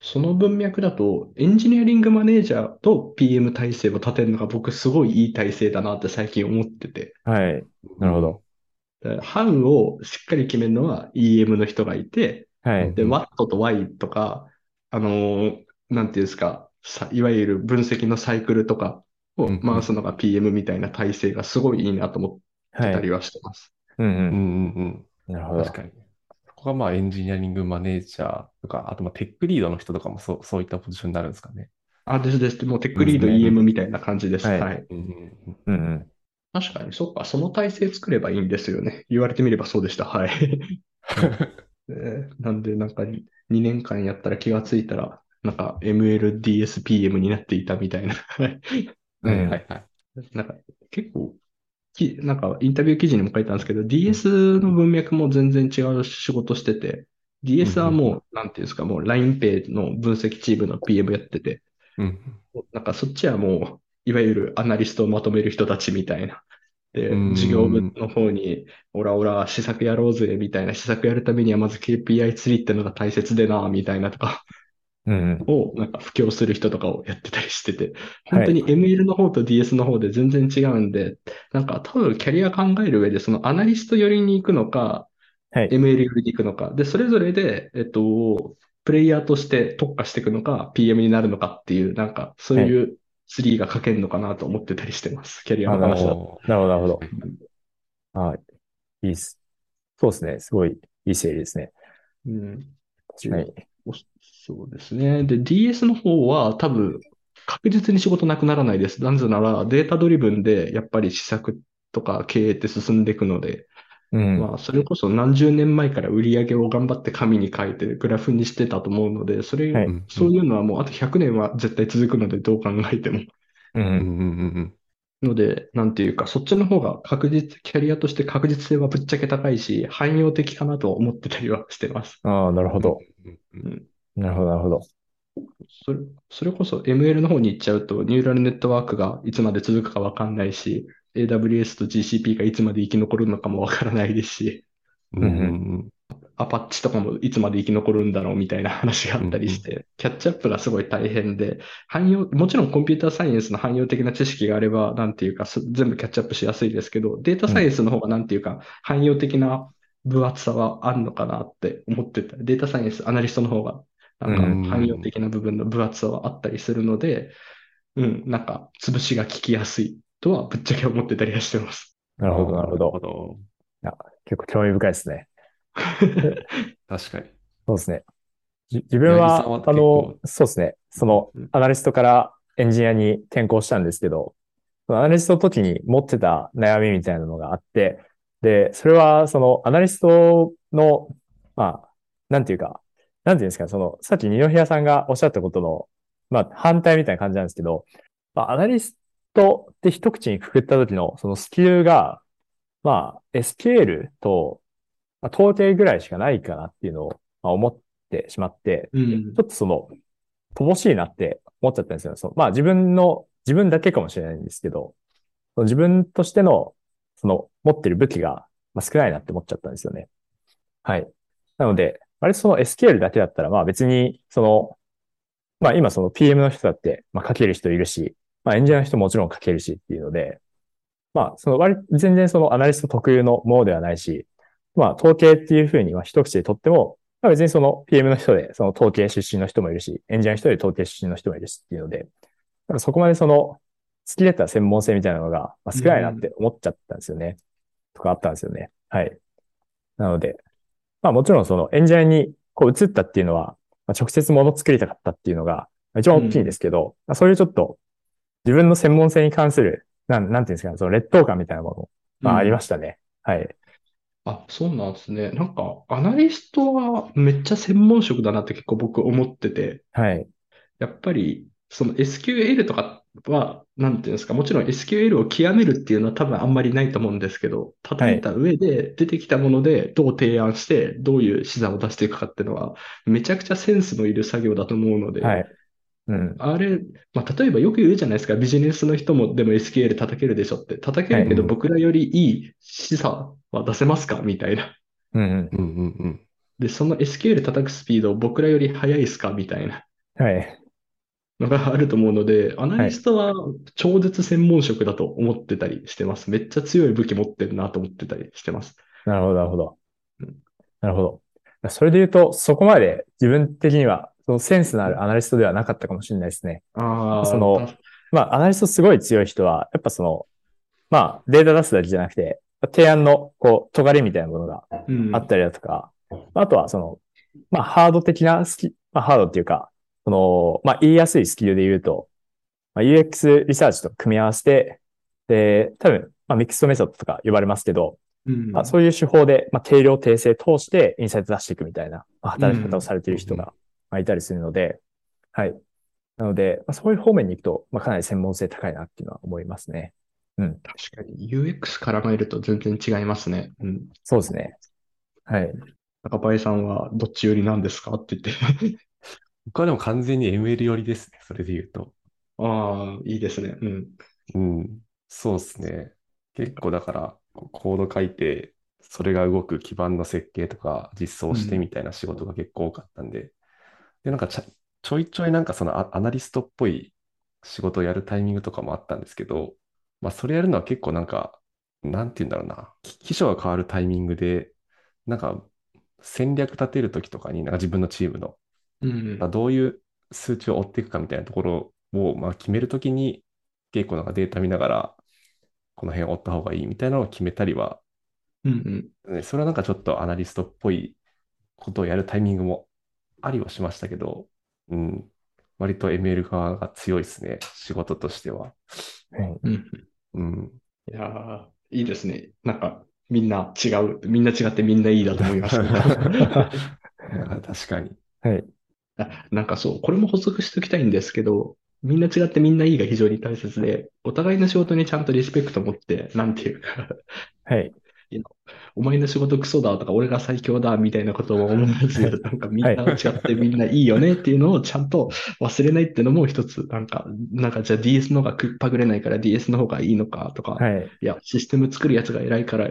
その文脈だと、エンジニアリングマネージャーと PM 体制を立てるのが僕すごいいい体制だなって最近思ってて。はい。なるほど。で How をしっかり決めるのは EM の人がいて、はい。で、うん What と Why とか、あのーなんていうんですか、さいわゆる分析のサイクルとかを回すのが PM みたいな体制がすごいいいなと思ってはい。たりはしてます。うんうん。うんうんうん。なるほど。確かに。そこがまあエンジニアリングマネージャーとか、あとまあテックリードの人とかもそう、そういったポジションになるんですかね。あ、ですです。もうテックリード EM みたいな感じです。はいはい。うんうんうんうんうん。確かに、そっか、その体制作ればいいんですよね。言われてみればそうでした。はい。え ーなんで、なんか2年間やったら気がついたら、なんか MLDSPM になっていたみたいな。はいはいはいはい。なんか結構、きなんかインタビュー記事にも書いたんですけど、DS の文脈も全然違う仕事してて、DS はもう、なんていうんですか、もう LINEPay の分析チームの PM やってて、うん。なんかそっちはもう、いわゆるアナリストをまとめる人たちみたいな。でうん、事業部の方に、オラオラ施策やろうぜ、みたいな、施策やるためにはまず KPI 釣りってのが大切でな、みたいなとかうん。を、なんか布教する人とかをやってたりしてて、本当に ML の方と DS の方で全然違うんで、なんか多分キャリア考える上で、そのアナリスト寄りに行くのか、はい。ML 寄りに行くのか、で、それぞれで、えっと、プレイヤーとして特化していくのか、PM になるのかっていう、なんか、そういうツリーが書けるのかなと思ってたりしてます。キャリアの話だと。なるほど、なるほど。はい。いいっす。そうですね。すごいいい整理ですね。うん。確かに。おそうですね。で、DS の方は多分、確実に仕事なくならないです。なぜなら、データドリブンで、やっぱり施策とか経営って進んでいくので、うん。まあ、それこそ何十年前から売り上げを頑張って紙に書いてグラフにしてたと思うので、それ、はいそういうのはもうあと100年は絶対続くので、どう考えても。う。うんんうんうんので、なんていうか、そっちの方が確実、キャリアとして確実性はぶっちゃけ高いし、汎用的かなと思ってたりはしてます。ああ、なるうん。ほど。うんうんなるほど、なるほど。それ、それこそ ML の方に行っちゃうと、ニューラルネットワークがいつまで続くかわかんないし、AWS と GCP がいつまで生き残るのかもわからないですし、うんうんアパッチとかもいつまで生き残るんだろうみたいな話があったりして、キャッチアップがすごい大変で、汎用、もちろんコンピューターサイエンスの汎用的な知識があれば、なんていうか、す全部キャッチアップしやすいですけど、データサイエンスの方がなんていうか、汎用的な分厚さはあるのかなって思ってた。データサイエンス、アナリストの方が、なんうんか汎用的な部分の分厚さはあったりするので、うん、なんか潰しが効きやすいとはぶっちゃけ思ってたりはしてます。なるほど、なるほど。ど。結構興味深いですね。確かに。そうですね。じ自分はは、あの、そうですね。そのうん、アナリストからエンジニアに転向したんですけど、そのアナリストの時に持ってた悩みみたいなのがあって、で、それは、その、アナリストの、まあ、なんていうか、なんていうんですか、その、さっき二宮さんがおっしゃったことの、まあ、反対みたいな感じなんですけど、まあ、アナリストって一口にくくった時の、そのスキルが、まあ、SQL と、まあ、統計ぐらいしかないかなっていうのを、まあ、思ってしまって、うんちょっとその、乏しいなって思っちゃったんですよ。そのまあ自分の、自分だけかもしれないんですけど、その自分としての、その持ってる武器が、まあ、少ないなって思っちゃったんですよね。はい。なので、割とその SQL だけだったら、まあ別に、その、まあ今その PM の人だって、まあ書ける人いるし、まあエンジニアの人もちろん書けるしっていうので、まあその割、全然そのアナリスト特有のものではないし、まあ統計っていうふうには一口で取っても、まあ別にその PM の人で、その統計出身の人もいるし、エンジニアの人で統計出身の人もいるしっていうので、なんかそこまでその、突き出た専門性みたいなのが、まあ、少ないなって思っちゃったんですよね。とかあったんですよね。はい。なので、まあもちろんそのエンジニアにこう移ったっていうのは、まあ、直接もの作りたかったっていうのが一番大きいんですけど、まあそういうちょっと自分の専門性に関する、なん、なんていうんですかね、その劣等感みたいなもの、まあありましたね。はい。あ、そうなんですね。なんか、アナリストはめっちゃ専門職だなって結構僕思ってて、はい。やっぱり、その SQL とかは、なんていうんですか、もちろん SQL を極めるっていうのは多分あんまりないと思うんですけど、叩いた上で出てきたものでどう提案して、どういう資産を出していくかっていうのは、めちゃくちゃセンスのいる作業だと思うので、はい。うん。あれ、まあ、例えばよく言うじゃないですか、ビジネスの人もでも SQL 叩けるでしょって。叩けるけどはい僕らよりいい示唆は出せますか？みたいな。うんうん。うんうんうん。で、その SQL 叩くスピード僕らより速いですか？みたいなはい。のがあると思うので、アナリストは超絶専門職だと思ってたりしてます。めっちゃ強い武器持ってるなと思ってたりしてます。なるほど、なるほどうん。なるほど。それで言うと、そこまで自分的には、そのセンスのあるアナリストではなかったかもしれないですね。ああ、そのまあ、アナリストすごい強い人は、やっぱその、まあ、データ出すだけじゃなくて、提案の、こう、尖りみたいなものがうんあったりだとか、あとはその、まあ、ハード的なスキ、まあ、ハードっていうか、その、まあ、言いやすいスキルで言うと、まあ、UX リサーチと組み合わせて、で、多分、まあ、ミックストメソッドとか呼ばれますけど、うんまあ、そういう手法で、まあ、定量定性通してインサイト出していくみたいな、まあ、働き方をされている人が、まあ、いたりするので、はい。なので、まあ、そういう方面に行くと、まあ、かなり専門性高いなっていうのは思いますね。うん。確かに UX 絡めると全然違いますね。うん。そうですね。はい。中林さんはどっち寄りなんですかって言って。僕はでも完全に ML 寄りですね。それで言うと。ああ、いいですね。うん。うん。そうですね。結構だから、コード書いて、それが動く基盤の設計とか実装してみたいな仕事が結構多かったんで、で、なんかちゃちょいちょいなんかそのアアナリストっぽい仕事をやるタイミングとかもあったんですけど、まあそれやるのは結構なんか、なんて言うんだろうな、き機種が変わるタイミングで、なんか戦略立てるときとかに、なんか自分のチームの、うん。まあどういう数値を追っていくかみたいなところを、まあ、決めるときに、結構なんかデータ見ながら、この辺を追った方がいいみたいなのを決めたりは、うんうん。ねそれはなんかちょっとアナリストっぽいことをやるタイミングもありはしましたけど、うん、割と ML 側が強いですね、仕事としては。はいうん。うん、いやー、いいですね。なんか、みんな違う。みんな違ってみんないいだと思います。確かに。はい。あなんかそう、これも補足しておきたいんですけど、みんな違ってみんないいが非常に大切で、お互いの仕事にちゃんとリスペクト持って、なんていうか、はい。お前の仕事クソだとか、俺が最強だみたいなことを思わず、なんかみんな違ってみんないいよねっていうのをちゃんと忘れないっていうのも一つ、なんか、なんかじゃあ DS の方がくっぱぐれないから DS の方がいいのかとか、はい。いや、システム作るやつが偉いから、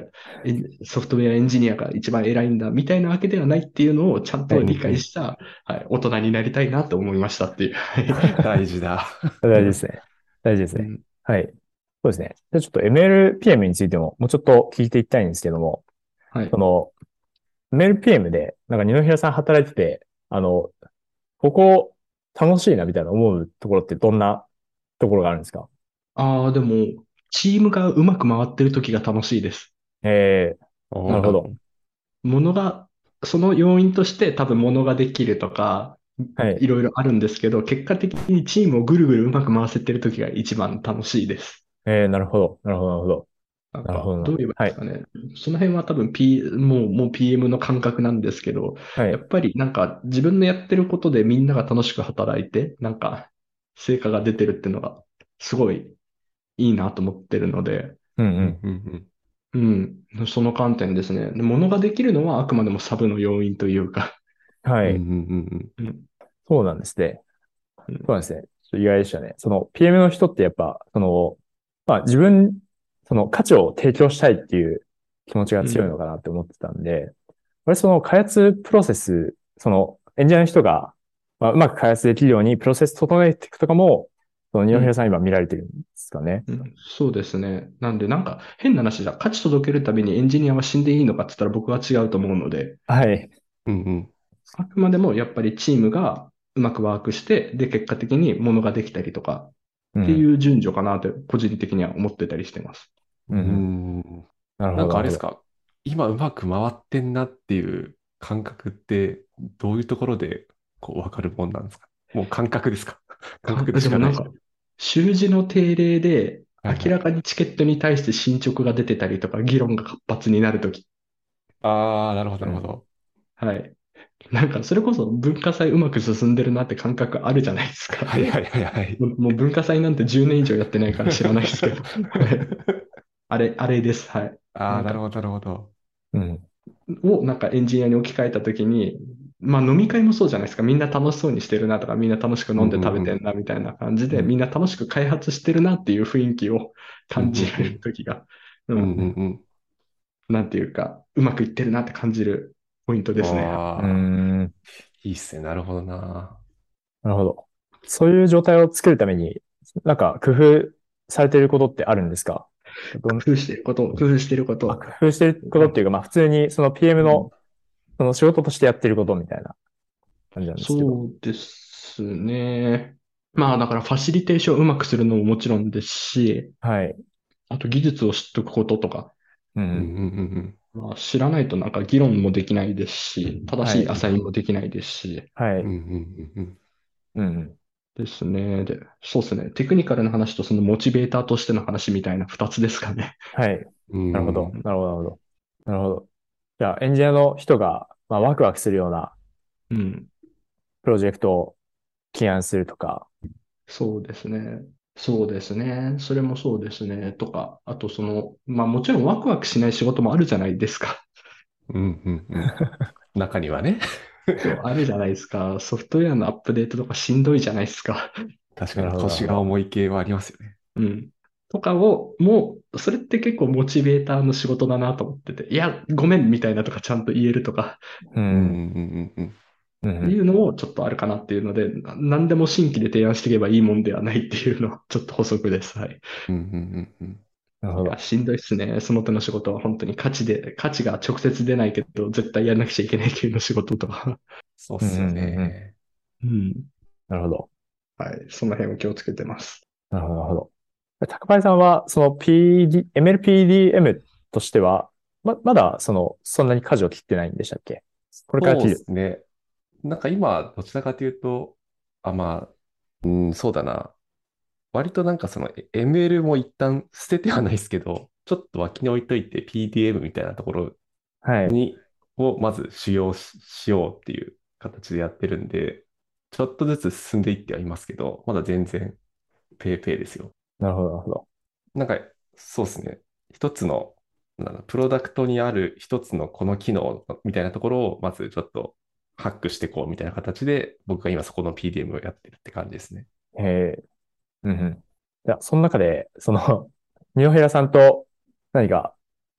ソフトウェアエンジニアが一番偉いんだみたいなわけではないっていうのをちゃんと理解した、はい、大人になりたいなと思いましたっていう。は い大事だ。大事ですね。大事ですね。うんはい。そうですね。じゃあちょっと MLPM についてももうちょっと聞いていきたいんですけども、はいそ。の、MLPM で、なんか二宮さん働いてて、あの、ここ楽しいなみたいな思うところってどんなところがあるんですか？ああ、でも、チームがうまく回ってる時が楽しいです。えなー、なるほど。ものが、その要因として多分ものができるとか、はいいろいろあるんですけど、結果的にチームをぐるぐるうまく回せてる時が一番楽しいです。えー、なるほど。なるほど、なるほど。などか、どう言えばいいですかね。その辺は多分 P、もう、もう PM の感覚なんですけど、はい。やっぱりなんか自分のやってることでみんなが楽しく働いて、なんか成果が出てるっていうのがすごいいいなと思ってるので、うんう。うんんうんうん、その観点ですね。で物ができるのはあくまでもサブの要因というか、はい。うんうんうんうん、そうなんですね。うんそうなんですね。意外でしたね。その PM の人ってやっぱ、その、まあ自分、その価値を提供したいっていう気持ちが強いのかなって思ってたんで、俺その開発プロセス、そのエンジニアの人が、まあ、うまく開発できるようにプロセス整えていくとかも、その二宮さん今見られてるんですかね。うんそうですね。なんでなんか変な話じゃ、価値届けるためにエンジニアは死んでいいのかって言ったら僕は違うと思うので、はい。うんうんあくまでもやっぱりチームがうまくワークして、で、結果的に物ができたりとかうんっていう順序かなと個人的には思ってたりしてます。うんうんうんなるほど。なんかあれですか、今うまく回ってんなっていう感覚って、どういうところでこう分かるもんなんですか？もう感覚ですか？感覚でしかない。か、習字の定例で明らかにチケットに対して進捗が出てたりとか、議論が活発になるとき。ああ、なるほど、なるほど。はい。なんか、それこそ文化祭うまく進んでるなって感覚あるじゃないですか。はいはいはいはい。もう文化祭なんて10年以上やってないから知らないですけど。は い あれ、あれです。はい。ああ、なるほど、なるほど。うん。をなんかエンジニアに置き換えたときに、まあ飲み会もそうじゃないですか。みんな楽しそうにしてるなとか、みんな楽しく飲んで食べてんなみたいな感じで、うんみんな楽しく開発してるなっていう雰囲気を感じるときが、ううんうんんうん。なんていうか、うまくいってるなって感じるポイントですね。うん。いいっすね。なるほどな。なるほど。そういう状態を作るために、なんか工夫されていることってあるんですか？工夫してること、工夫してるこあと。工夫してることっていうか、まあ普通にその PM の、その仕事としてやってることみたいな感じなんですけど。そうですね。まあだからファシリテーションをうまくするのももちろんですし、はい。あと技術を知っておくこととか、う。うんんうんうんまあ、知らないとなんか議論もできないですし、正しいアサインもできないですし、はい。うん。うんうんうんうん。ですね。で、そうですね。テクニカルな話とそのモチベーターとしての話みたいな二つですかね。はい。うん。なるほど。なるほど。なるほど。なるほど。じゃあ、エンジニアの人が、まあ、ワクワクするようなうん。プロジェクトを起案するとか、そうですね。そうですね。それもそうですね。とか、あとその、まあもちろんワクワクしない仕事もあるじゃないですか。うんうんうん。中にはね。あるじゃないですか。ソフトウェアのアップデートとかしんどいじゃないですか。確かに腰が重い系はありますよね。うん。とかを、もう、それって結構モチベーターの仕事だなと思ってて、いや、ごめんみたいなとかちゃんと言えるとか、う。うんんうんうんうん。うんいうのもちょっとあるかなっていうので、な何でも新規で提案していけばいいもんではないっていうの、ちょっと補足です。はい。うんうんうんうん。なるほどいや。しんどいっすね。その手の仕事は本当に価値で、価値が直接出ないけど、絶対やらなくちゃいけない系の仕事とか。そうっすようんうんうんね。うん。なるほど。はい。その辺を気をつけてます。なるほど、なるほど。高林さんは、その PD、MLPDM としては、ま、まだ、その、そんなに舵を切ってないんでしたっけ？これからそうで切る。すね。なんか今、どちらかというと、あ、まあ、うん、そうだな。割となんかそのえ ML も一旦捨ててはないですけど、ちょっと脇に置いといて PDM みたいなところはい。に、をまず修行し、しようっていう形でやってるんで、ちょっとずつ進んでいってはいますけど、まだ全然ペーペーですよ。なるほど、なるほど。なんか、そうですね。一つの、なんだプロダクトにある一つのこの機能みたいなところを、まずちょっとハックしていこうみたいな形で、僕が今そこの PDM をやってるって感じですね。えー、うんうん。いや、その中で、その、ニオヘラさんと何か、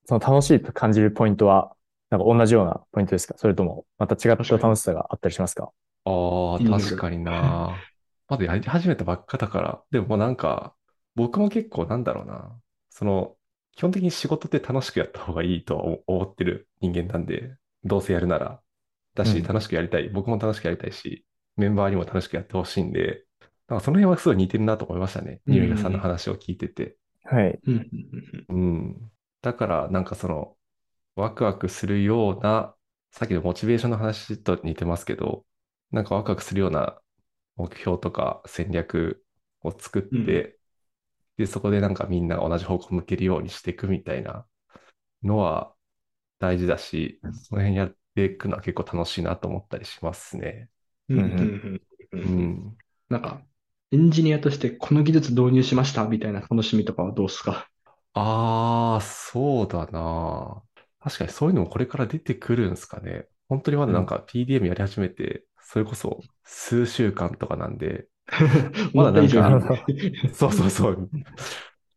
その楽しいと感じるポイントは、なんか同じようなポイントですか？それとも、また違った楽しさがあったりしますか？ああ、確かにな。まだやり始めたばっかだから。でももうなんか、僕も結構なんだろうな。その、基本的に仕事って楽しくやった方がいいと思ってる人間なんで、どうせやるなら。だし、うん楽しくやりたい。僕も楽しくやりたいし、メンバーにも楽しくやってほしいんで、なんかその辺はすごい似てるなと思いましたね。うんニューヤさんの話を聞いてて。はい。うんうんうんうん。だから、なんかその、ワクワクするような、さっきのモチベーションの話と似てますけど、なんかワクワクするような目標とか戦略を作って、うんで、そこでなんかみんな同じ方向向けるようにしていくみたいなのは大事だし、その辺やっていくのは結構楽しいなと思ったりしますね。なんか、エンジニアとしてこの技術導入しましたみたいな楽しみとかはどうですか？ああ、そうだな。確かにそういうのもこれから出てくるんですかね。本当にまだなんか PDM やり始めて、それこそ数週間とかなんで、まだなんか そうそうそう。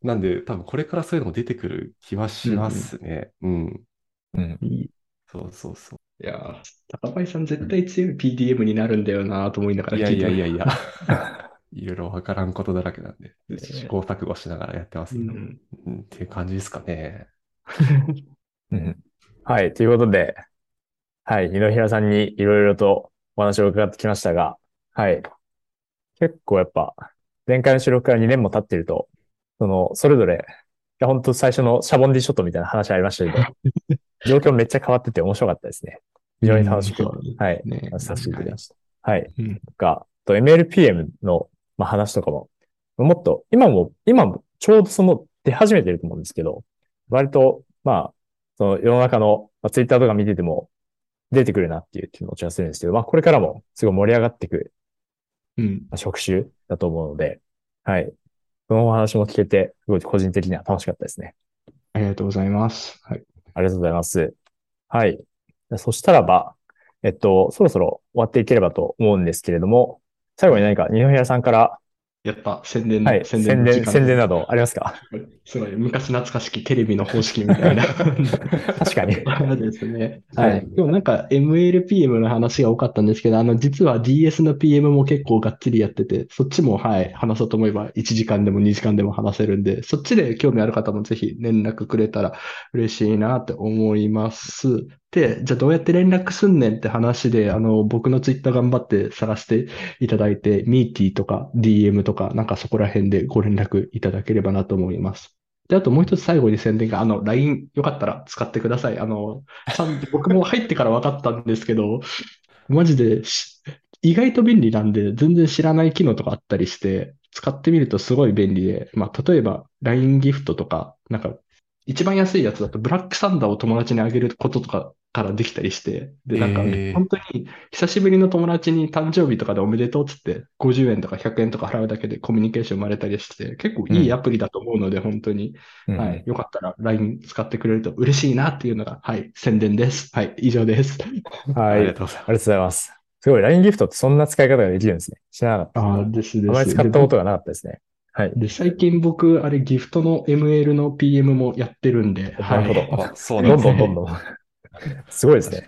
なんで多分これからそういうのも出てくる気はしますね。うん。うん。そうそうそいやー、高林さん絶対強い PDM になるんだよなと思いながう。いやら聞いていやいやいや。いろいろわからんことだらけなんで、え試行錯誤しながらやってますけど、うんうんっていう感じですかね。うんはい。ということで、はい。二平さんにいろいろとお話を伺ってきましたが、はい。結構やっぱ、前回の収録から2年も経ってると、その、それぞれ、いや、本当最初のシャボンディショットみたいな話ありましたけど、状況めっちゃ変わってて面白かったですね。非常に楽しく、うんはい。ねさせていただきました。はい。うんとか、と MLPM の、まあ、話とかも、もっと、今も、今もちょうどその出始めてると思うんですけど、割と、まあ、その世の中の、まあ、ツイッターとか見てても出てくるなっていう気持ちはするんですけど、まあこれからもすごい盛り上がっていくうん。まあ職種だと思うので、はい。そのお話も聞けて、すごい個人的には楽しかったですね。ありがとうございます。はい。ありがとうございます。はい。そしたらば、えっと、そろそろ終わっていければと思うんですけれども、最後に何か二宮さんから、やった、宣伝、はい、宣宣伝、伝の時間宣伝などありますか？すごい、昔懐かしきテレビの方式みたいな。確かに。ですね。はいはい。でもなんか MLPM の話が多かったんですけど、あの、実は DS の PM も結構がっつりやってて、そっちもはい、話そうと思えば1時間でも2時間でも話せるんで、そっちで興味ある方もぜひ連絡くれたら嬉しいなって思います。で、じゃあどうやって連絡すんねんって話で、あの、僕のツイッター頑張って探していただいて、ミーティーとか DM とか、なんかそこら辺でご連絡いただければなと思います。で、あともう一つ最後に宣伝が、あの、LINE よかったら使ってください。あの、僕も入ってから分かったんですけど、マジで意外と便利なんで、全然知らない機能とかあったりして、使ってみるとすごい便利で、まあ、例えば LINE ギフトとか、なんか一番安いやつだとブラックサンダーを友達にあげることとかからできたりして、で、なんかえー本当に久しぶりの友達に誕生日とかでおめでとうっつって50円とか100円とか払うだけでコミュニケーション生まれたりして、結構いいアプリだと思うので、本当に、うんはい、よかったら LINE 使ってくれると嬉しいなっていうのが、はい、宣伝です。はい、以上です。はい。ありがとうありがとうございます。ございます。すごい、LINE ギフトってそんな使い方ができるんですね。知らなかった。ああ、ですです。あまり使ったことがなかったですね。はい。で、最近僕、あれ、ギフトの ML の PM もやってるんで、はなるい。ほどあ、そうなんどんですね。どんどんどん。すごいですね。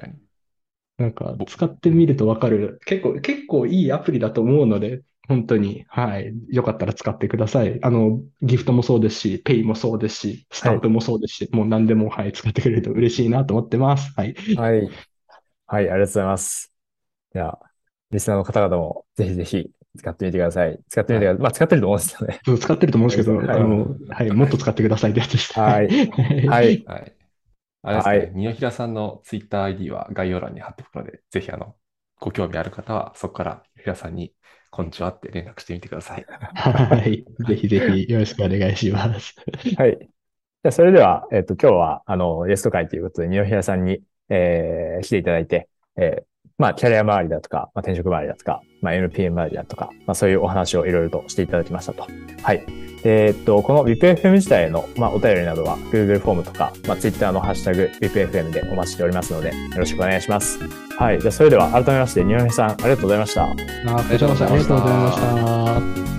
なんか、使ってみるとわかる。結構、結構いいアプリだと思うので、本当に、はい。よかったら使ってください。あの、ギフトもそうですし、ペイもそうですし、スタンプもそうですし、もう何でも、はい、使ってくれると嬉しいなと思ってます。はい。はい。はい、ありがとうございます。じゃあ、リスナーの方々もぜひぜひ使ってみてください。使ってみてください。まあ、使ってると思うんですよね。そう使ってると思うんですけど、はいあの、はい、もっと使ってくださいってやつです。はいはい。はい。はい。あれですね、はい二平さんのツイッター ID は概要欄に貼っておくので、ぜひあの、ご興味ある方はそこから二平さんに、こんにちはって連絡してみてください。はい。ぜひぜひよろしくお願いします。はい。じゃあ、それでは、えっと、今日は、あの、ゲスト会ということで、二平さんに、えー、来ていただいて、えー、まあ、キャリア周りだとか、まあ、転職周りだとか、まあ、NPM 周りだとか、まあ、そういうお話をいろいろとしていただきましたと。はい。えーっと、この VIPFM 自体の、まあ、お便りなどは Google フォームとか、まあ、Twitter のハッシュタグ VIPFM でお待ちしておりますので、よろしくお願いします。はい。じゃあ、それでは改めまして、二宮さん、ありがとうございました。あ、りがとうございましたありがとうございました。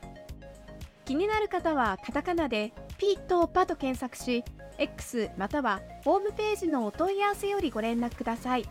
気になる方はカタカナでピッとパと検索し、X またはホームページのお問い合わせよりご連絡ください。